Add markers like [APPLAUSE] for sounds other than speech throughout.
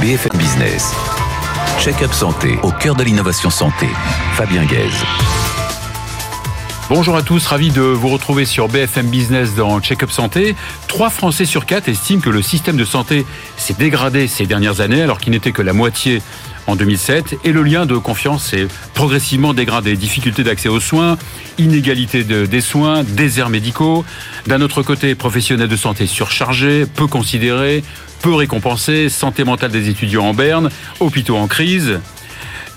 BFM Business. Check-up santé au cœur de l'innovation santé. Fabien Guèze. Bonjour à tous, ravi de vous retrouver sur BFM Business dans Check-up Santé. Trois Français sur quatre estiment que le système de santé s'est dégradé ces dernières années alors qu'il n'était que la moitié en 2007 et le lien de confiance s'est progressivement dégradé. Difficultés d'accès aux soins, inégalité de, des soins, déserts médicaux. D'un autre côté, professionnels de santé surchargés, peu considérés, peu récompensés, santé mentale des étudiants en berne, hôpitaux en crise.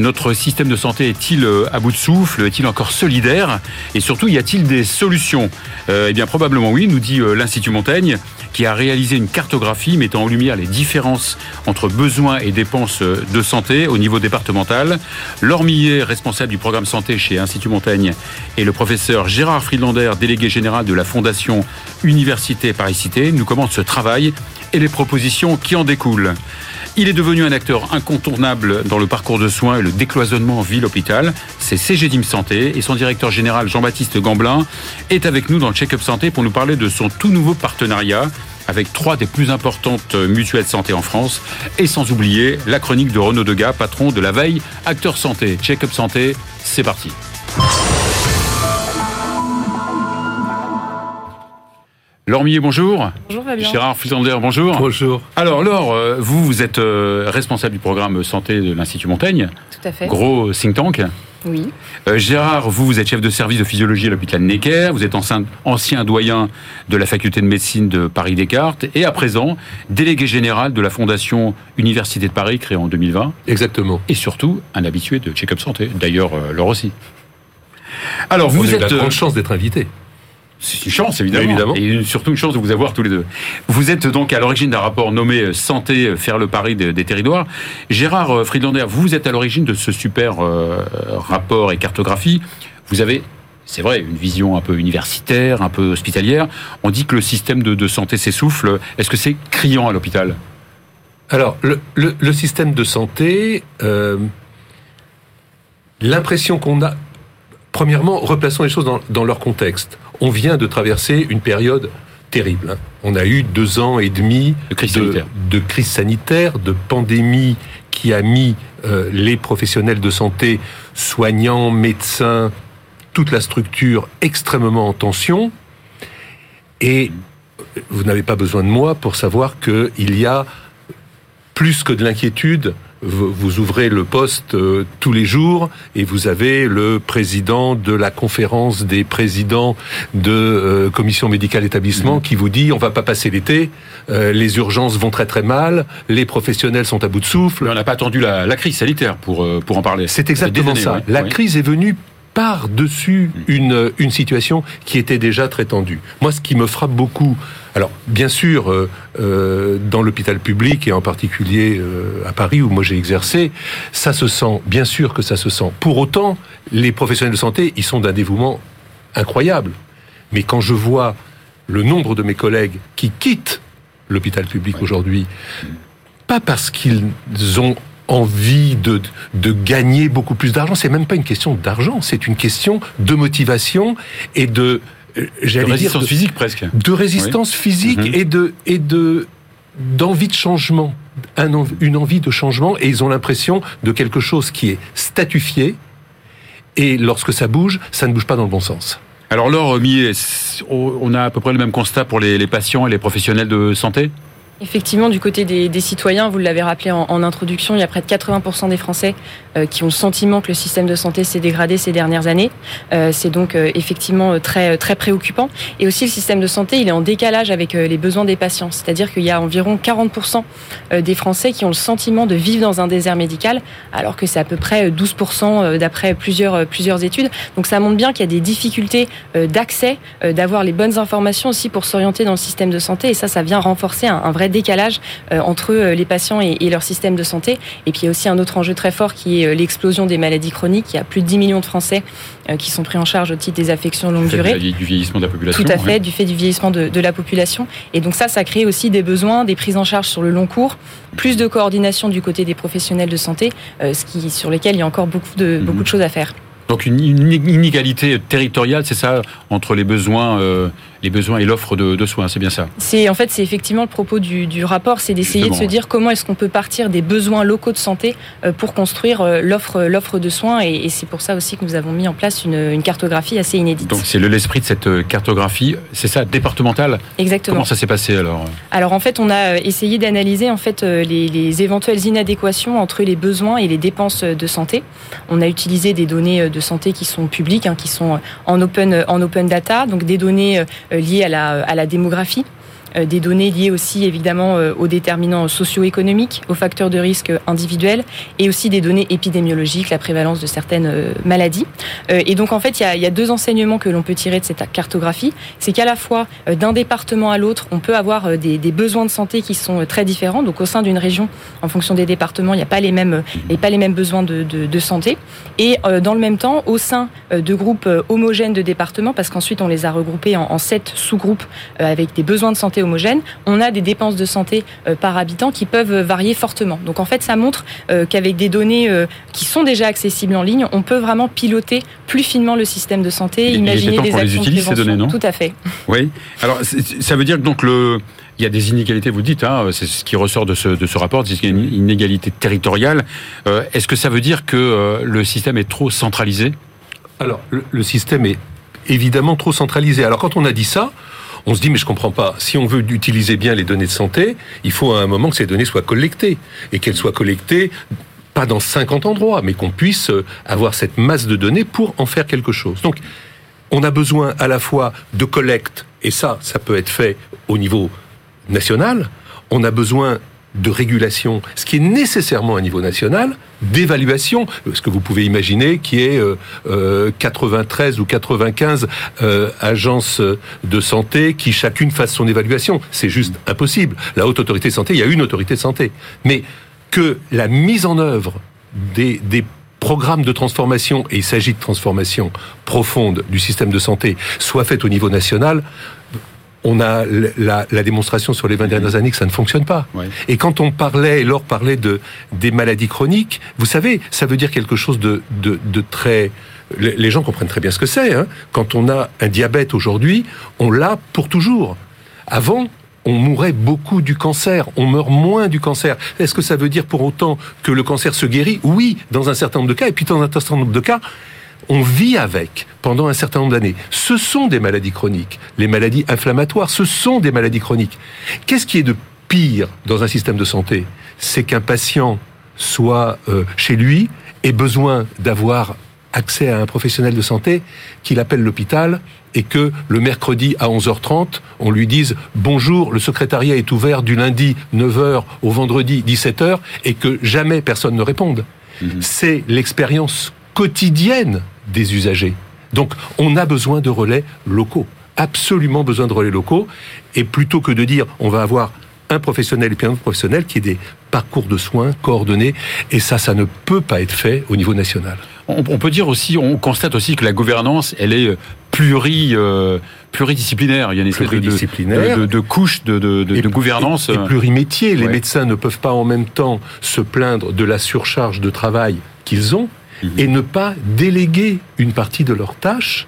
Notre système de santé est-il euh, à bout de souffle? Est-il encore solidaire? Et surtout, y a-t-il des solutions? Euh, Eh bien, probablement oui, nous dit euh, l'Institut Montaigne, qui a réalisé une cartographie mettant en lumière les différences entre besoins et dépenses de santé au niveau départemental. Laure Millet, responsable du programme santé chez Institut Montaigne, et le professeur Gérard Friedlander, délégué général de la Fondation Université Paris-Cité, nous commentent ce travail et les propositions qui en découlent. Il est devenu un acteur incontournable dans le parcours de soins et le décloisonnement ville-hôpital. C'est CGDIM Santé et son directeur général Jean-Baptiste Gamblin est avec nous dans le Check-up Santé pour nous parler de son tout nouveau partenariat avec trois des plus importantes mutuelles santé en France et sans oublier la chronique de Renaud Degas, patron de la veille Acteur Santé. Check-up Santé, c'est parti. Millet, bonjour. Bonjour Fabien. Gérard Flisander, bonjour. Bonjour. Alors Laure, euh, vous, vous êtes euh, responsable du programme santé de l'Institut Montaigne. Tout à fait. Gros think tank. Oui. Euh, Gérard, vous, vous êtes chef de service de physiologie à l'hôpital Necker. Vous êtes ancien, ancien doyen de la faculté de médecine de Paris-Descartes. Et à présent, délégué général de la Fondation Université de Paris, créée en 2020. Exactement. Et surtout, un habitué de Check-up Santé. D'ailleurs, euh, Laure aussi. Alors, On vous a eu êtes... la euh, grande chance d'être invité. C'est une chance, évidemment. Évidemment. Et surtout une chance de vous avoir tous les deux. Vous êtes donc à l'origine d'un rapport nommé euh, Santé, euh, faire le pari des, des territoires. Gérard euh, Friedlander, vous êtes à l'origine de ce super euh, rapport et cartographie. Vous avez, c'est vrai, une vision un peu universitaire, un peu hospitalière. On dit que le système de, de santé s'essouffle. Est-ce que c'est criant à l'hôpital? Alors, le, le- le système de santé, euh, l'impression qu'on a... Premièrement, replaçons les choses dans, dans leur contexte. On vient de traverser une période terrible. hein. On a eu deux ans et demi De crise de, sanitaire. de crise sanitaire, de pandémie qui a mis euh, les professionnels de santé, soignants, médecins, toute la structure extrêmement en tension. Et vous n'avez pas besoin de moi pour savoir qu'il y a plus que de l'inquiétude. Vous vous ouvrez le poste euh, tous les jours et vous avez le président de la conférence des présidents de euh, commission médicale établissement qui vous dit on va pas passer l'été, euh, les urgences vont très très mal, les professionnels sont à bout de souffle. On n'a pas attendu la, la crise sanitaire pour, euh, pour en parler. C'est exactement années, ça. oui. La Oui. crise est venue par-dessus une, une situation qui était déjà très tendue. Moi, ce qui me frappe beaucoup, alors bien sûr, euh, euh, dans l'hôpital public et en particulier euh, à Paris où moi j'ai exercé, ça se sent, bien sûr que ça se sent. Pour autant, les professionnels de santé, ils sont d'un dévouement incroyable. Mais quand je vois le nombre de mes collègues qui quittent l'hôpital public aujourd'hui, pas parce qu'ils ont envie de, de gagner beaucoup plus d'argent, c'est même pas une question d'argent, c'est une question de motivation et de, euh, De j'allais dire, résistance de, physique presque. de résistance physique Mhm. et de et de d'envie de changement, un une envie de changement, et ils ont l'impression de quelque chose qui est statufié, et lorsque ça bouge, ça ne bouge pas dans le bon sens. Alors Laure Millet, on a à peu près le même constat pour les, les patients et les professionnels de santé? Effectivement, du côté des, des citoyens, vous l'avez rappelé en, en introduction, il y a près de 80% des Français euh, qui ont le sentiment que le système de santé s'est dégradé ces dernières années. Euh, c'est donc euh, effectivement euh, très très préoccupant. Et aussi, le système de santé, il est en décalage avec euh, les besoins des patients. C'est-à-dire qu'il y a environ 40% euh, des Français qui ont le sentiment de vivre dans un désert médical, alors que c'est à peu près euh, 12% euh, d'après plusieurs euh, plusieurs études. Donc ça montre bien qu'il y a des difficultés euh, d'accès, euh, d'avoir les bonnes informations aussi pour s'orienter dans le système de santé. Et ça, ça vient renforcer un, un vrai décalage euh, entre euh, les patients et, et leur système de santé. Et puis il y a aussi un autre enjeu très fort qui est euh, l'explosion des maladies chroniques. Il y a plus de 10 millions de Français qui sont pris en charge au titre des affections longue durée. Du vieillissement de la population. Tout à fait, du fait du vieillissement de, de la population. Et donc ça, ça crée aussi des besoins, des prises en charge sur le long cours, plus de coordination du côté des professionnels de santé, euh, ce qui, sur lesquels il y a encore beaucoup de, Mhm. beaucoup de choses à faire. Donc une inégalité territoriale, c'est ça, entre les besoins, euh, les besoins et l'offre de, soins, c'est bien ça? C'est en fait c'est effectivement le propos du, rapport, c'est d'essayer de se dire comment est-ce qu'on peut partir des besoins locaux de santé euh, pour construire euh, l'offre l'offre de soins et, c'est pour ça aussi que nous avons mis en place une, cartographie assez inédite. Donc c'est l'esprit de cette cartographie, c'est ça, départementale? Exactement. Comment ça s'est passé alors? Alors en fait on a essayé d'analyser en fait les, les éventuelles inadéquations entre les besoins et les dépenses de santé. On a utilisé des données de santé qui sont publiques, hein, qui sont en open, en open data, donc des données euh, liées à la démographie. Euh, des données liées aussi évidemment euh, aux déterminants socio-économiques, aux facteurs de risque individuels et aussi des données épidémiologiques, la prévalence de certaines euh, maladies. Et donc en fait, il y a, deux enseignements que l'on peut tirer de cette cartographie. C'est qu'à la fois d'un département à l'autre, on peut avoir des, des, besoins de santé qui sont très différents. Donc au sein d'une région, en fonction des départements, il n'y a pas les mêmes, et pas les mêmes besoins de, de, de santé. Et dans le même temps, au sein de groupes homogènes de départements, parce qu'ensuite on les a regroupés en, en sept sous-groupes avec des besoins de santé homogène, on a des dépenses de santé euh, par habitant qui peuvent varier fortement. Donc en fait, ça montre euh, qu'avec des données euh, qui sont déjà accessibles en ligne, on peut vraiment piloter plus finement le système de santé, imaginer des actions les ces données, non Tout à fait. Oui. Alors ça veut dire que donc le il y a des inégalités, vous dites, hein, c'est ce qui ressort de ce, de ce rapport, c'est qu'il y a une inégalité territoriale. Est-ce que ça veut dire que le système est trop centralisé? Alors, le, système est évidemment trop centralisé. Alors, quand on a dit ça, on se dit mais je comprends pas. Si on veut utiliser bien les données de santé, il faut à un moment que ces données soient collectées et qu'elles soient collectées pas dans 50 endroits, mais qu'on puisse euh, avoir cette masse de données pour en faire quelque chose. Donc, on a besoin à la fois de collecte, et ça, ça peut être fait au niveau national. On a besoin de régulation, ce qui est nécessairement à niveau national, d'évaluation, ce que vous pouvez imaginer qui est euh, 93 euh, ou 95 euh, agences de santé qui chacune fasse son évaluation. C'est juste impossible. La haute autorité de santé, il y a une autorité de santé. Mais que la mise en œuvre des, des programmes de transformation, et il s'agit de transformation profonde du système de santé, soit faite au niveau national, on a la, démonstration sur les 20 dernières années que ça ne fonctionne pas. Et quand on parlait, et Laure parlait de des maladies chroniques, vous savez, ça veut dire quelque chose de, de, très les gens comprennent très bien ce que c'est. Hein. Quand on a un diabète aujourd'hui, on l'a pour toujours. Avant, on mourait beaucoup du cancer, on meurt moins du cancer. Est-ce que ça veut dire pour autant que le cancer se guérit? Oui, dans un certain nombre de cas, et puis dans un certain nombre de cas, on vit avec pendant un certain nombre d'années. Ce sont des maladies chroniques. Les maladies inflammatoires, ce sont des maladies chroniques. Qu'est-ce qui est de pire dans un système de santé? C'est qu'un patient soit euh, chez lui ait besoin d'avoir accès à un professionnel de santé qu'il appelle l'hôpital et que le mercredi à 11h30, on lui dise bonjour, le secrétariat est ouvert du lundi 9h au vendredi 17h et que jamais personne ne réponde. Mhm. C'est l'expérience quotidienne des usagers. Donc on a besoin de relais locaux, absolument besoin de relais locaux, et plutôt que de dire on va avoir un professionnel et puis un autre professionnel qui ait des parcours de soins coordonnés, et ça, ça ne peut pas être fait au niveau national. On, peut dire aussi, on constate aussi que la gouvernance, elle est pluri, euh, pluridisciplinaire. Il y a une espèce de, de, de, couche de, de, gouvernance. Et, plurimétier. Les médecins ne peuvent pas en même temps se plaindre de la surcharge de travail qu'ils ont et ne pas déléguer une partie de leurs tâches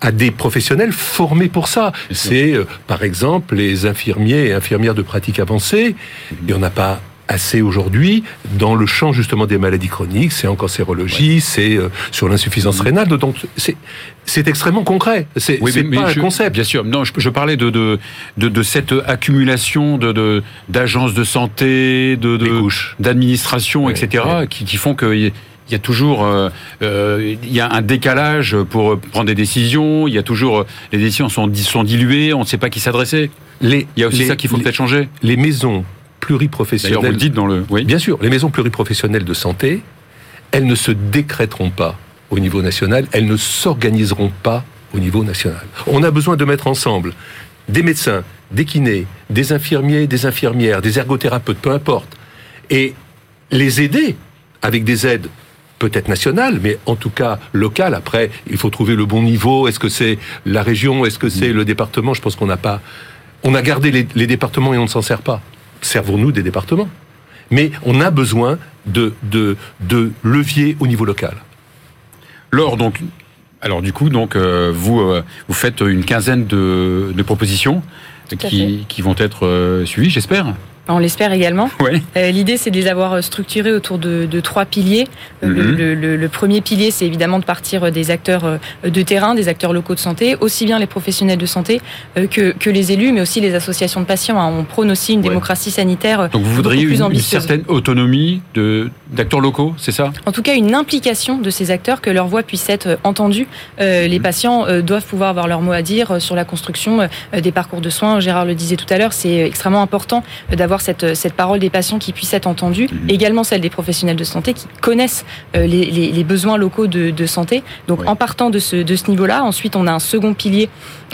à des professionnels formés pour ça. C'est euh, par exemple les infirmiers et infirmières de pratique avancée. Il n'y en a pas assez aujourd'hui dans le champ justement des maladies chroniques, c'est en cancérologie, c'est euh, sur l'insuffisance rénale. Donc c'est c'est extrêmement concret. C'est oui, pas un concept. Bien sûr. Non, je, parlais de de, de cette accumulation de d'agences de, santé, de d'administration, etc., Qui, qui, font que il y a toujours euh, euh, il y a un décalage pour prendre des décisions. Il y a toujours les décisions sont, sont diluées. On ne sait pas qui s'adresser. il y a aussi ça qu'il faut peut-être changer. Les maisons pluriprofessionnelles. D'ailleurs, vous le dites dans le. Oui. Bien sûr, les maisons pluriprofessionnelles de santé, elles ne se décréteront pas au niveau national. Elles ne s'organiseront pas au niveau national. On a besoin de mettre ensemble des médecins, des kinés, des infirmiers, des infirmières, des ergothérapeutes, peu importe, et les aider avec des aides peut-être nationales, mais en tout cas locales. Après, il faut trouver le bon niveau. Est-ce que c'est la région? Est-ce que c'est le département? Je pense qu'on n'a pas... On a gardé les, départements et on ne s'en sert pas. Servons-nous des départements. Mais on a besoin de, de, de leviers au niveau local. Laure, donc, alors du coup, donc vous vous faites une quinzaine de, de propositions qui, qui, vont être suivies, j'espère. On l'espère également. Euh, l'idée, c'est de les avoir structurés autour de, trois piliers. Euh, mhm. le, premier pilier, c'est évidemment de partir des acteurs euh, de terrain, des acteurs locaux de santé, aussi bien les professionnels de santé que, que les élus, mais aussi les associations de patients. Hein. On prône aussi une démocratie sanitaire. Donc vous voudriez une, certaine autonomie d'acteurs locaux, c'est ça? En tout cas, une implication de ces acteurs, que leur voix puisse être entendue. les mhm. patients doivent pouvoir avoir leur mot à dire sur la construction des parcours de soins. Gérard le disait tout à l'heure, c'est extrêmement important d'avoir cette, cette parole des patients qui puisse être entendue, mhm. également celle des professionnels de santé qui connaissent euh, les, les, les besoins locaux de, de santé. Donc en partant de ce, de ce niveau-là, ensuite on a un second pilier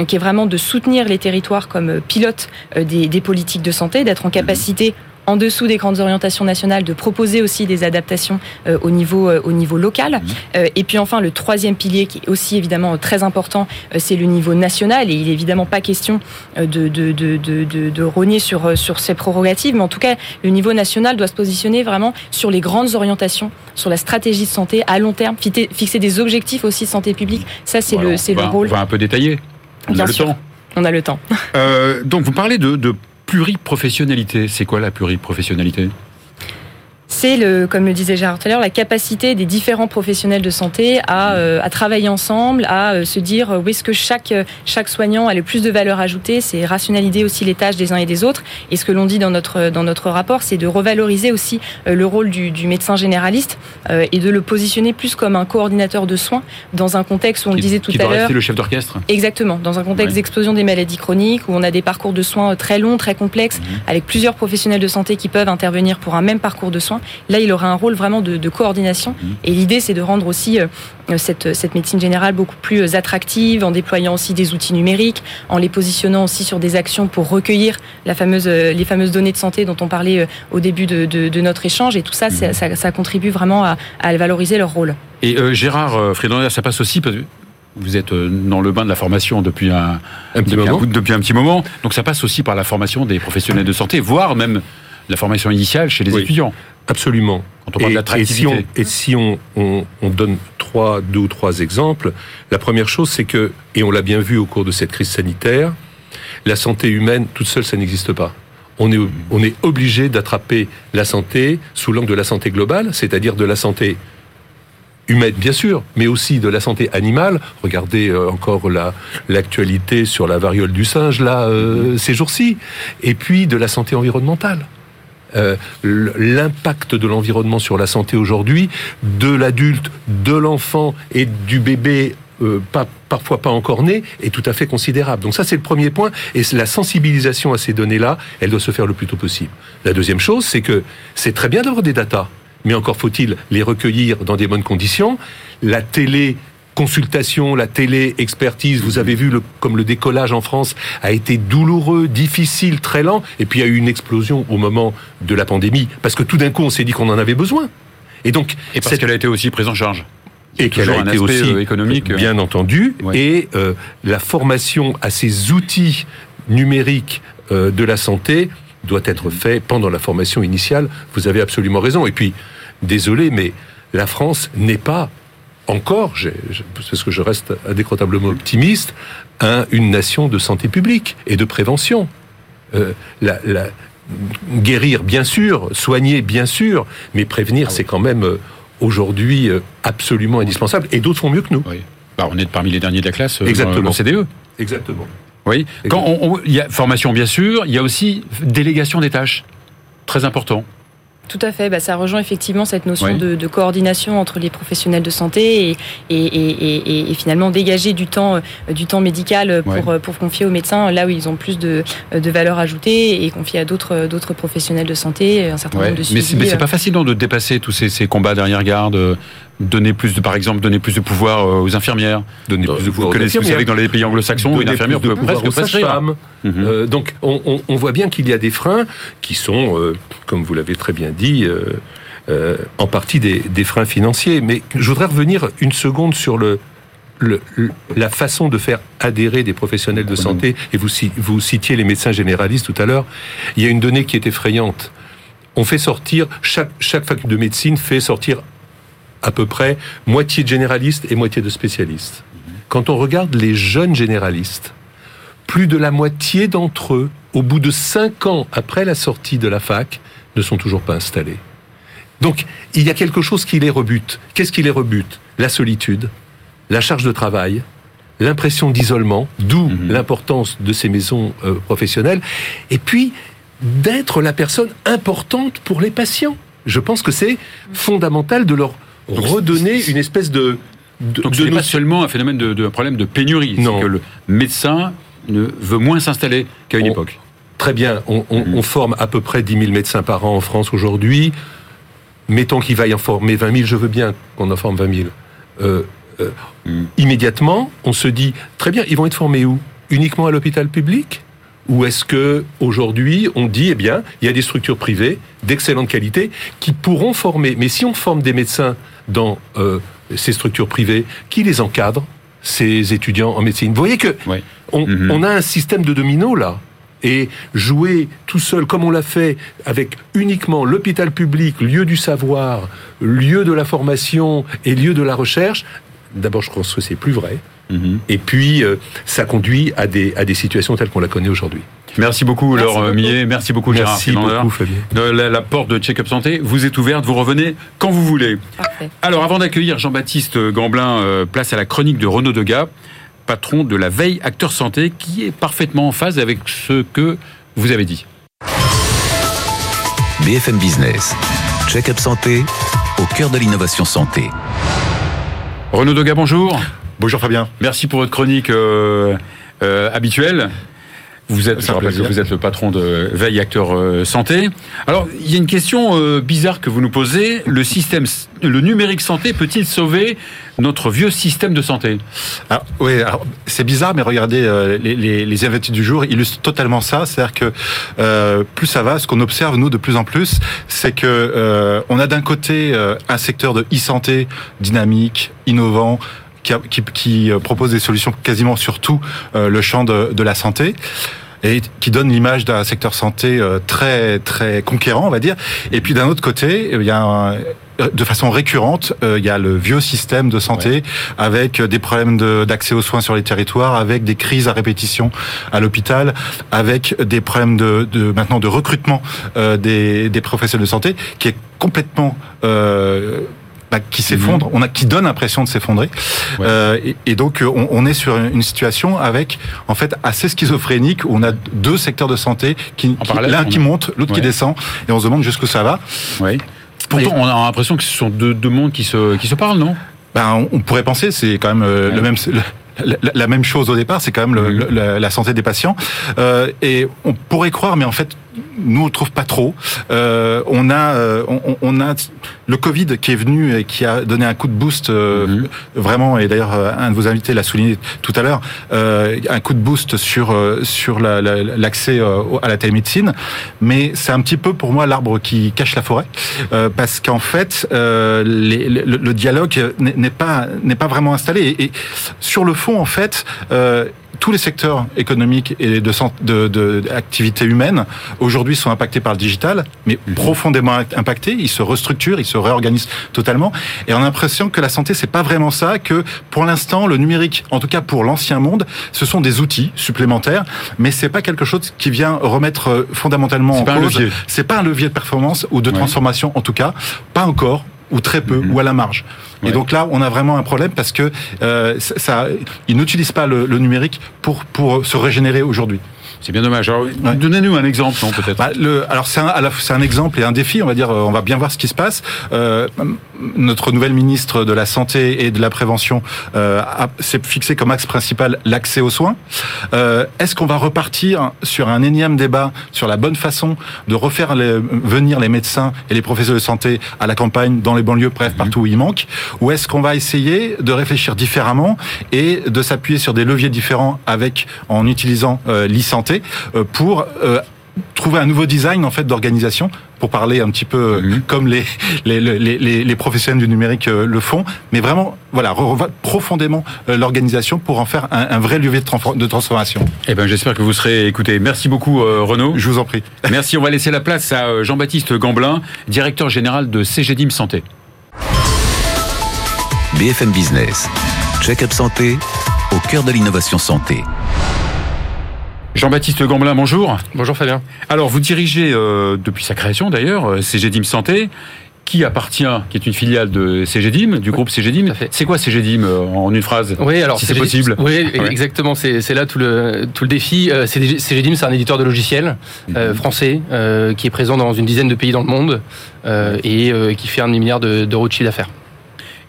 qui est vraiment de soutenir les territoires comme pilote euh, des, des politiques de santé, d'être en mhm. capacité en dessous des grandes orientations nationales, de proposer aussi des adaptations euh, au niveau euh, au niveau local. Mmh. Euh, et puis enfin, le troisième pilier qui est aussi évidemment très important, c'est le niveau national. Et il est évidemment pas question de de, de, de, de rogner sur sur ces prérogatives, mais en tout cas, le niveau national doit se positionner vraiment sur les grandes orientations, sur la stratégie de santé à long terme, fixer des objectifs aussi de santé publique. Ça, c'est le le rôle. On va un peu détailler. On a le temps. On a le temps. donc, vous parlez de, de pluriprofessionnalité. C'est quoi la pluriprofessionnalité? C'est le, comme le disait Gérard tout à l'heure, la capacité des différents professionnels de santé à, euh, à travailler ensemble, à euh, se dire euh, où est-ce que chaque chaque soignant a le plus de valeur ajoutée. C'est rationaliser aussi les tâches des uns et des autres. Et ce que l'on dit dans notre dans notre rapport, c'est de revaloriser aussi le rôle du, du médecin généraliste et de le positionner plus comme un coordinateur de soins dans un contexte où on le disait tout à l'heure. le chef d'orchestre. Exactement, dans un contexte d'explosion des maladies chroniques où on a des parcours de soins très longs, très complexes, mhm. avec plusieurs professionnels de santé qui peuvent intervenir pour un même parcours de soins. Là, il aura un rôle vraiment de, coordination. Mmh. Et l'idée, c'est de rendre aussi euh, cette, cette, médecine générale beaucoup plus euh, attractive, en déployant aussi des outils numériques, en les positionnant aussi sur des actions pour recueillir la fameuse, euh, les fameuses données de santé dont on parlait au début de, notre échange. Et tout ça, mmh. ça, contribue vraiment à, valoriser leur rôle. Et Gérard Frédéric, ça passe aussi parce que vous êtes dans le bain de la formation depuis un, petit moment. depuis un petit moment. Donc ça passe aussi par la formation des professionnels de santé, voire même la formation initiale chez les étudiants. Absolument. Quand on parle d'attractivité. Et si, on, on, on, donne trois, deux ou trois exemples, la première chose, c'est que, et on l'a bien vu au cours de cette crise sanitaire, la santé humaine toute seule, ça n'existe pas. On est, on est obligé d'attraper la santé sous l'angle de la santé globale, c'est-à-dire de la santé humaine bien sûr, mais aussi de la santé animale. Regardez euh, encore la l'actualité sur la variole du singe là euh, ces jours-ci, et puis de la santé environnementale. Euh, l'impact de l'environnement sur la santé aujourd'hui, de l'adulte, de l'enfant et du bébé euh, pas, parfois pas encore né, est tout à fait considérable. Donc ça, c'est le premier point. Et la sensibilisation à ces données-là, elle doit se faire le plus tôt possible. La deuxième chose, c'est que c'est très bien d'avoir des datas, mais encore faut-il les recueillir dans des bonnes conditions. La télé consultation, la télé, expertise, vous avez vu le, comme le décollage en France a été douloureux, difficile, très lent, et puis il y a eu une explosion au moment de la pandémie, parce que tout d'un coup on s'est dit qu'on en avait besoin. Et donc, et parce qu'elle a été aussi prise en charge. Et qu'elle a été aussi euh, économique, euh. bien entendu, et euh, la formation à ces outils numériques de la santé doit être faite pendant la formation initiale. Vous avez absolument raison. Et puis, désolé, mais la France n'est pas encore, parce que je reste indécrotablement optimiste, une nation de santé publique et de prévention. Euh, la, guérir, bien sûr, soigner, bien sûr, mais prévenir, ah c'est quand même euh, aujourd'hui euh, absolument indispensable. Et d'autres font mieux que nous. Bah, on est parmi les derniers de la classe Exactement. dans CDE. Exactement. Oui. Quand il y a formation, bien sûr, il y a aussi délégation des tâches. Très important. Tout à fait, bah, ça rejoint effectivement cette notion de, de, coordination entre les professionnels de santé et, et, et, et finalement dégager du temps, euh, du temps médical pour, euh, pour confier aux médecins là où ils ont plus de, de valeur ajoutée et confier à d'autres, d'autres professionnels de santé un certain nombre de suivis. Mais c'est pas facile de dépasser tous ces, ces combats derrière garde donner plus de, par exemple, donner plus de pouvoir euh, aux infirmières. Donner plus de pouvoir aux infirmières. Vous savez que dans les pays anglo-saxons, une infirmière peut presque presque femmes. Mhm. euh, donc, on, on, voit bien qu'il y a des freins qui sont, euh, comme vous l'avez très bien dit, euh, en partie des, des, freins financiers. Mais je voudrais revenir une seconde sur le, le, la façon de faire adhérer des professionnels de santé. Et vous, vous citiez les médecins généralistes tout à l'heure. Il y a une donnée qui est effrayante. On fait sortir, chaque, chaque faculté de médecine fait sortir à peu près moitié de généralistes et moitié de spécialistes. Quand on regarde les jeunes généralistes, plus de la moitié d'entre eux, au bout de cinq ans après la sortie de la fac, ne sont toujours pas installés. Donc, il y a quelque chose qui les rebute. Qu'est-ce qui les rebute? La solitude, la charge de travail, l'impression d'isolement, d'où mhm. l'importance de ces maisons euh, professionnelles, et puis d'être la personne importante pour les patients. Je pense que c'est fondamental de leur redonner une espèce de... Donc ce n'est pas seulement un phénomène de, problème de pénurie, c'est que le médecin ne veut moins s'installer qu'à une époque. Très bien, on, mhm. forme à peu près 10 000 médecins par an en France aujourd'hui. Mettons qu'il vaille en former 20 000, je veux bien qu'on en forme 20 000. Euh, euh, mhm. Immédiatement, on se dit, très bien, ils vont être formés où? Uniquement à l'hôpital public? Ou est-ce que aujourd'hui on dit eh bien il y a des structures privées d'excellente qualité qui pourront former? Mais si on forme des médecins dans euh, ces structures privées qui les encadrent ces étudiants en médecine vous voyez que mhm. on, a un système de domino là et jouer tout seul comme on l'a fait avec uniquement l'hôpital public, lieu du savoir, lieu de la formation et lieu de la recherche, d'abord je pense que c'est plus vrai. Mhm. Et puis, euh, ça conduit à des, à des situations telles qu'on la connaît aujourd'hui. Merci beaucoup, Laure Millet. Merci beaucoup, Gérard Merci beaucoup, Fabien. La, porte de Check-up Santé vous est ouverte. Vous revenez quand vous voulez. Alors, avant d'accueillir Jean-Baptiste Gamblin, euh, place à la chronique de Renaud Degas, patron de la veille acteur santé, qui est parfaitement en phase avec ce que vous avez dit. BFM Business. Check-up Santé, au cœur de l'innovation santé. Renaud Degas, bonjour. Bonjour Fabien. Merci pour votre chronique euh, euh, habituelle. Vous êtes, vous êtes le patron de Veille Acteur euh, Santé. Alors, il y a une question bizarre que vous nous posez. Le système, le numérique santé peut-il sauver notre vieux système de santé? Alors, Oui, c'est bizarre, mais regardez, les, les, les du jour illustrent totalement ça. C'est-à-dire que plus ça va, ce qu'on observe nous de plus en plus, c'est que on a d'un côté un secteur de e-santé dynamique, innovant, qui, qui, qui, euh, propose des solutions quasiment sur tout euh, le champ de, de la santé et qui donne l'image d'un secteur santé euh, très très conquérant, on va dire. Et puis d'un autre côté, il y a de façon récurrente, il y a le vieux système de santé avec des problèmes d'accès aux soins sur les territoires, avec des crises à répétition à l'hôpital, avec des problèmes de, de, maintenant de recrutement des, des professionnels de santé qui est complètement euh, bah, qui s'effondre, mhm. on a qui donne l'impression de s'effondrer. Euh, et, donc euh, on, est sur une situation avec en fait assez schizophrénique où on a deux secteurs de santé qui, l'un qui monte, l'autre qui descend, et on se demande jusqu'où ça va. Oui. Pourtant, on a l'impression que ce sont deux, deux mondes qui se qui se parlent, non? Ben, on, pourrait penser, c'est quand même euh, le même. la, même chose au départ, c'est quand même le, la, santé des patients. Euh, et on pourrait croire, mais en fait, nous on trouve pas trop. Euh, on a, euh, on, on, a le Covid qui est venu et qui a donné un coup de boost euh, mhm. vraiment. Et d'ailleurs, un de vos invités l'a souligné tout à l'heure, euh, un coup de boost sur sur l'accès à la télémédecine. Mais c'est un petit peu pour moi l'arbre qui cache la forêt, parce qu'en fait, les, le, dialogue n'est pas n'est pas vraiment installé. Et, et, sur le fond, en fait tous les secteurs économiques et de, de, de activités humaines aujourd'hui sont impactés par le digital, mais mhm. profondément impactés. Ils se restructurent, ils se réorganisent totalement. Et on a l'impression que la santé, c'est pas vraiment ça. Que pour l'instant, le numérique, en tout cas pour l'ancien monde, ce sont des outils supplémentaires, mais c'est pas quelque chose qui vient remettre euh, fondamentalement en cause. C'est pas un levier de performance ou de transformation, en tout cas, pas encore ou très peu, mhm. ou à la marge. Et donc là, on a vraiment un problème parce que euh, ça, ils n'utilisent pas le, le numérique pour pour se régénérer aujourd'hui. C'est bien dommage. Donnez-nous un exemple, peut-être. Bah, alors c'est un, c'est un exemple et un défi. On va dire, euh, on va bien voir ce qui se passe. Euh, notre nouvelle ministre de la santé et de la prévention euh, s'est fixé comme axe principal l'accès aux soins. Euh, est-ce qu'on va repartir sur un énième débat sur la bonne façon de refaire les, venir les médecins et les professeurs de santé à la campagne, dans les banlieues, bref, partout où il manque, ou est-ce qu'on va essayer de réfléchir différemment et de s'appuyer sur des leviers différents avec en utilisant euh, l'e-santé euh, pour euh, trouver un nouveau design en fait d'organisation pour parler un petit peu mhm. comme les les, les, les, professionnels du numérique euh, le font, mais vraiment voilà profondément l'organisation pour en faire un, vrai levier de, de transformation. Eh ben j'espère que vous serez écouté. Merci beaucoup Renaud. Je vous en prie. [LAUGHS] Merci. On va laisser la place à Jean-Baptiste Gamblin, directeur général de CGDIM Santé. BFM Business. Check-up santé au cœur de l'innovation santé. Jean-Baptiste Gamblin, bonjour. Bonjour Fabien. Alors, vous dirigez, euh, depuis sa création d'ailleurs, euh, CGDIM Santé, qui appartient, qui est une filiale de CGDIM, du groupe CGDIM. C'est quoi CGDIM euh, en une phrase Oui, alors si c'est possible. Oui, exactement. C'est là tout le tout le défi. CGDIM, c'est un éditeur de logiciels euh, mhm. français qui est présent dans une dizaine de pays dans le monde et qui fait un demi-milliard d'euros de chiffre d'affaires.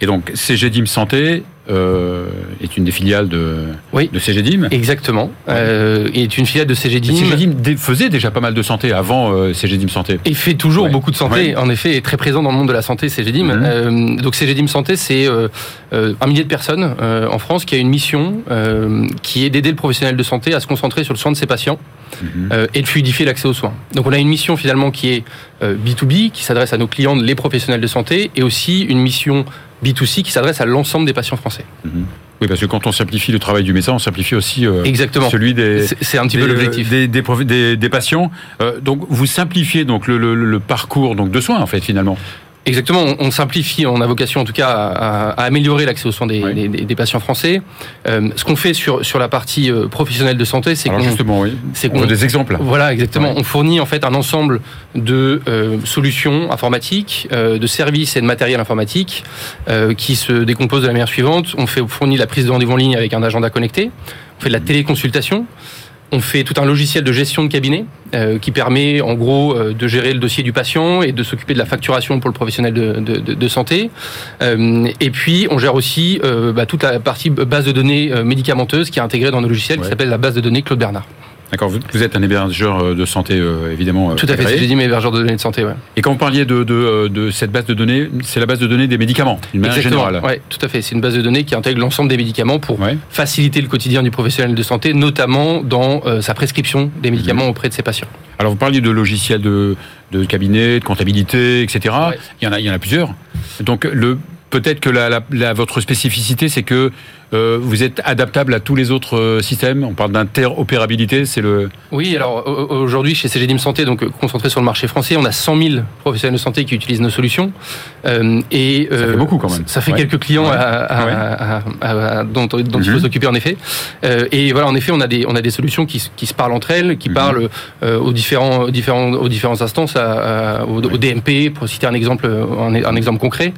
Et donc CGDIM Santé, euh, est une des filiales de, oui, de CGDIM. Exactement. Euh, est une filiale de CGDIM. CGDIM faisait déjà pas mal de santé avant euh, CGDIM Santé. Et fait toujours beaucoup de santé. En effet, est très présent dans le monde de la santé, CGDIM. Mhm. Euh, donc CGDIM Santé, c'est un millier de personnes en France qui a une mission qui est d'aider le professionnel de santé à se concentrer sur le soin de ses patients. Mhm. et de fluidifier l'accès aux soins. Donc on a une mission finalement qui est B2B, qui s'adresse à nos clients, les professionnels de santé, et aussi une mission B2C qui s'adresse à l'ensemble des patients français. Mhm. Oui, parce que quand on simplifie le travail du médecin, on simplifie aussi euh, Exactement. celui des. C'est un petit peu l'objectif. Des, des, des, patients. Euh, donc vous simplifiez donc le, le, le, parcours donc de soins en fait finalement. Exactement, on, simplifie, on a vocation en tout cas à, améliorer l'accès aux soins des, patients français. Euh, ce qu'on fait sur, sur la partie euh, professionnelle de santé, c'est qu'on... justement, oui. C'est qu'on... des exemples. Voilà, exactement. On fournit en fait un ensemble de euh, solutions informatiques, de services et de matériel informatique qui se décomposent de la manière suivante. On, fait, on fournit la prise de rendez-vous en ligne avec un agenda connecté. On fait de la téléconsultation. On fait tout un logiciel de gestion de cabinet euh, qui permet en gros euh, de gérer le dossier du patient et de s'occuper de la facturation pour le professionnel de, de, de santé. Euh, et puis on gère aussi bah, toute la partie base de données médicamenteuse qui est intégrée dans nos logiciels qui s'appelle la base de données Claude Bernard. D'accord, vous êtes un hébergeur euh, de santé, euh, évidemment. Euh, Tout à fait, j'ai dit, mais hébergeur de données de santé, ouais. Et quand vous parliez de, de, de cette base de données, c'est la base de données des médicaments, d'une manière générale. Oui, tout à fait. C'est une base de données qui intègre l'ensemble des médicaments pour faciliter le quotidien du professionnel de santé, notamment dans sa prescription des médicaments mhm. auprès de ses patients. Alors, vous parliez de logiciels de, de cabinet, de comptabilité, etc. Il, y en a, il y en a plusieurs. Donc, le, peut-être que la, la, votre spécificité, c'est que euh, vous êtes adaptable à tous les autres euh, systèmes. On parle d'interopérabilité, c'est le. Oui, alors aujourd'hui chez CGDIM Santé, donc concentré sur le marché français, on a 100 000 professionnels de santé qui utilisent nos solutions. Euh, et ça fait beaucoup quand même. Ça fait quelques clients dont, il faut mhm. s'occuper en effet. et voilà, en effet, on a des on a des solutions qui, qui se parlent entre elles, qui mhm. parlent aux différents différents aux différentes instances, au, DMP pour citer un exemple un, un exemple concret.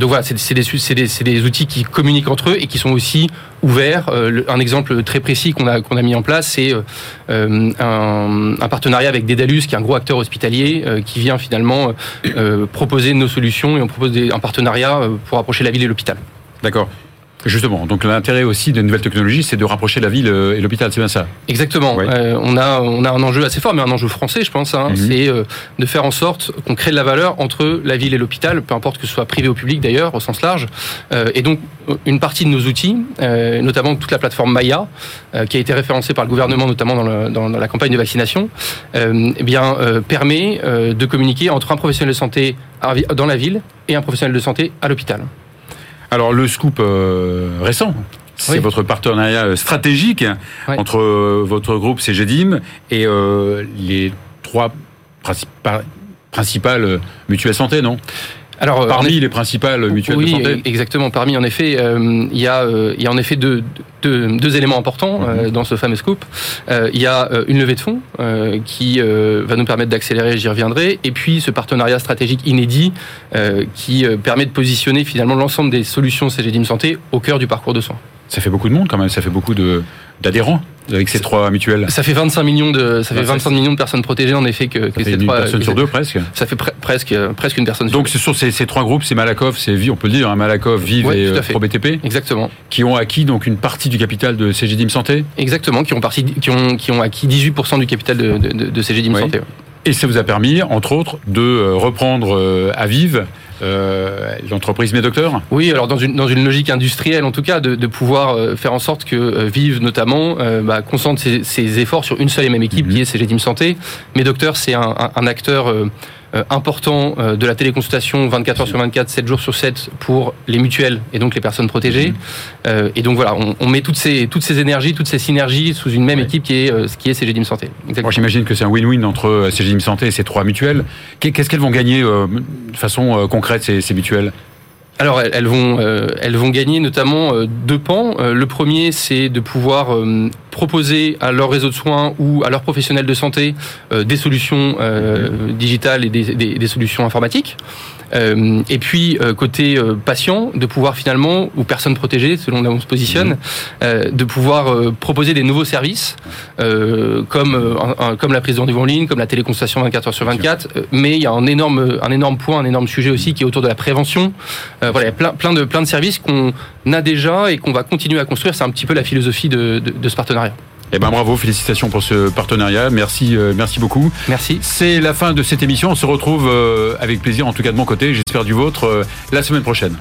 Donc voilà, c'est des, des, outils qui communiquent entre eux et qui sont aussi ouverts. Euh, un exemple très précis qu'on a, mis en place, c'est euh, euh, un, partenariat avec Dédalus, qui est un gros acteur hospitalier, qui vient finalement proposer nos solutions et on propose un partenariat pour approcher la ville et l'hôpital. D'accord. Justement, donc l'intérêt aussi des nouvelles technologies, c'est de rapprocher la ville euh, et l'hôpital, c'est bien ça? Exactement. Euh, on, a, on a un enjeu assez fort, mais un enjeu français, je pense, hein, mhm. c'est euh, de faire en sorte qu'on crée de la valeur entre la ville et l'hôpital, peu importe que ce soit privé ou public d'ailleurs, au sens large. et donc, une partie de nos outils, notamment toute la plateforme Maya, qui a été référencée par le gouvernement, notamment dans, le, dans la campagne de vaccination, eh bien, permet de communiquer entre un professionnel de santé dans la ville et un professionnel de santé à l'hôpital. Alors le scoop euh, récent, c'est votre partenariat euh, stratégique entre euh, votre groupe CGDIM et les trois principales mutuelles santé, non? Alors, parmi les principales mutuelles de santé. exactement. Parmi, en effet, il y a, il y a en effet deux, deux, éléments importants mhm. dans ce fameux scoop. il y a une levée de fonds qui va nous permettre d'accélérer, j'y reviendrai, et puis ce partenariat stratégique inédit qui permet de positionner finalement l'ensemble des solutions CGDIM Santé au cœur du parcours de soins. Ça fait beaucoup de monde quand même, ça fait beaucoup d'adhérents avec ces trois mutuelles. Ça fait 25 millions de ça fait 25 millions de personnes protégées en effet que, que ces une personne sur deux presque. Ça fait presque presque une personne. Donc sur Donc ces, ces trois groupes, c'est Malakoff, c'est on peut le dire, hein, Malakoff, Vive et euh, ProBTP. Exactement. Qui ont acquis donc une partie du capital de CGDIM Santé. Exactement, qui ont parti, qui ont qui ont acquis 18% du capital de, de, de CGDIM Santé. Et ça vous a permis, entre autres, de euh, reprendre euh, à Vive euh, l'entreprise Médocteur Oui, alors dans une, dans une logique industrielle en tout cas, de, de pouvoir euh, faire en sorte que Vive notamment bah, concentre ses, ses, efforts sur une seule et même équipe mhm. qui est CGDIM Santé. Médocteur, c'est un, un, un, acteur euh, important euh, de la téléconsultation 24 heures sur 24, 7 jours sur 7 pour les mutuelles et donc les personnes protégées. Mhm. Euh, et donc voilà, on, met toutes ces, toutes ces énergies, toutes ces synergies sous une même équipe qui est, ce qui est CGDIM Santé. Moi j'imagine que c'est un win-win entre CGDIM Santé et ces trois mutuelles. Qu'est-ce qu'elles vont gagner de façon concrète ces, ces mutuelles? Alors elles vont elles vont gagner notamment deux pans. Le premier c'est de pouvoir proposer à leur réseau de soins ou à leurs professionnels de santé des solutions digitales et des solutions informatiques. Euh, et puis euh, côté euh, patient, de pouvoir finalement ou personne protégée, selon là où on se positionne, mhm. de pouvoir proposer des nouveaux services comme comme la prise de rendez-vous en ligne, comme la téléconsultation 24 heures sur 24. mais il y a un énorme un énorme point, un énorme sujet aussi qui est autour de la prévention. voilà, il y a plein plein de plein de services qu'on a déjà et qu'on va continuer à construire. C'est un petit peu la philosophie de, de, de ce partenariat. Eh ben bravo, félicitations pour ce partenariat. Merci, euh, merci beaucoup. Merci. C'est la fin de cette émission. On se retrouve euh, avec plaisir, en tout cas de mon côté, j'espère du vôtre, euh, la semaine prochaine.